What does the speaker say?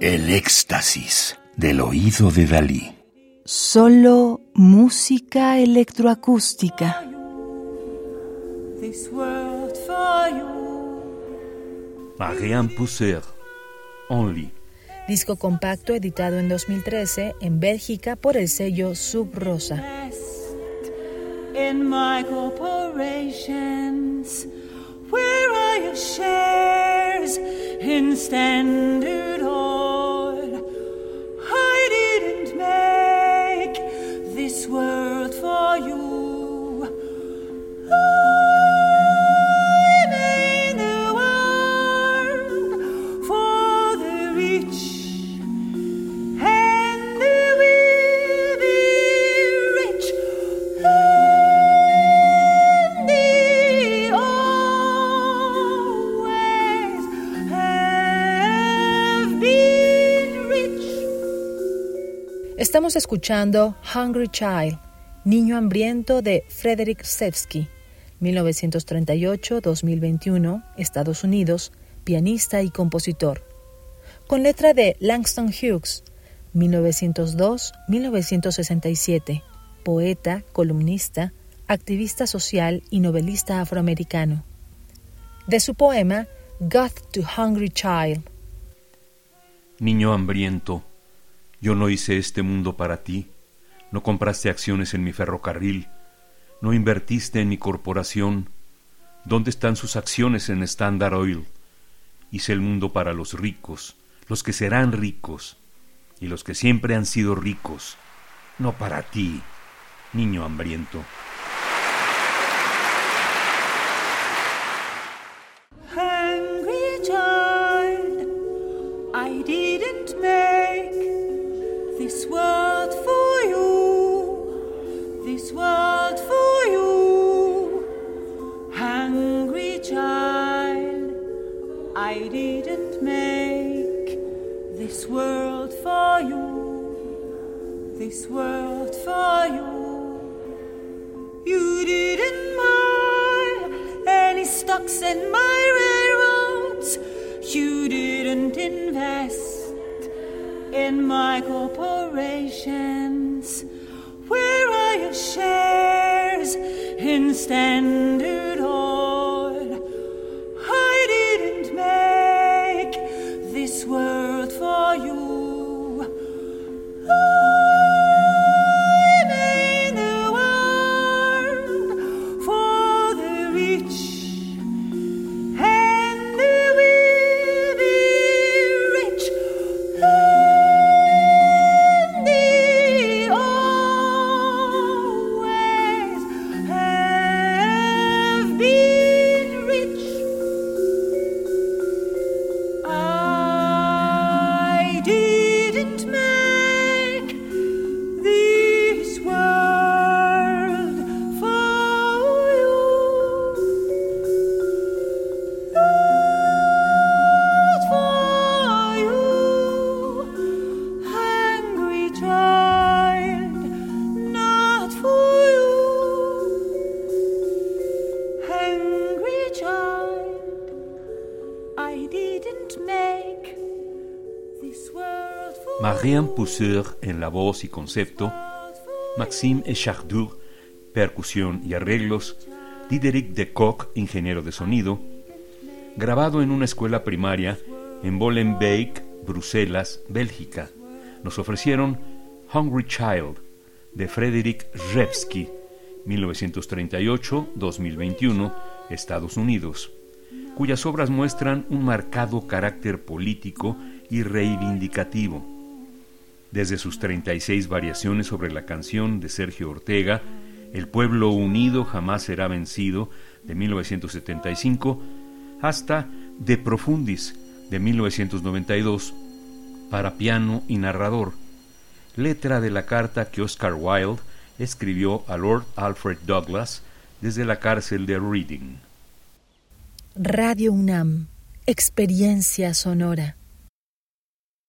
El éxtasis del oído de Dalí. Solo música electroacústica. Marianne Pousser, Only. Disco compacto editado en 2013 en Bélgica por el sello Sub Rosa. Your shares in standard oil. Estamos escuchando Hungry Child, Niño Hambriento de Frederick Sevsky, 1938-2021, Estados Unidos, pianista y compositor. Con letra de Langston Hughes, 1902-1967, poeta, columnista, activista social y novelista afroamericano. De su poema God to Hungry Child, Niño hambriento, yo no hice este mundo para ti, no compraste acciones en mi ferrocarril, no invertiste en mi corporación. ¿Dónde están sus acciones en Standard Oil? Hice el mundo para los ricos, los que serán ricos, y los que siempre han sido ricos, no para ti, niño hambriento. You, this world for you. You didn't buy any stocks in my railroads. You didn't invest in my corporations. Where are your shares in Standard Oil? I didn't make this world for you. Marianne Pousser en la voz y concepto, Maxime Echardour, percusión y arreglos, Diderik de Kock, ingeniero de sonido, grabado en una escuela primaria en Bolenbeek, Bruselas, Bélgica. Nos ofrecieron Hungry Child de Frederick Revsky, 1938-2021, Estados Unidos, cuyas obras muestran un marcado carácter político y reivindicativo. Desde sus 36 variaciones sobre la canción de Sergio Ortega, El pueblo unido jamás será vencido, de 1975, hasta De Profundis, de 1992, para piano y narrador, letra de la carta que Oscar Wilde escribió a Lord Alfred Douglas desde la cárcel de Reading. Radio UNAM, experiencia sonora.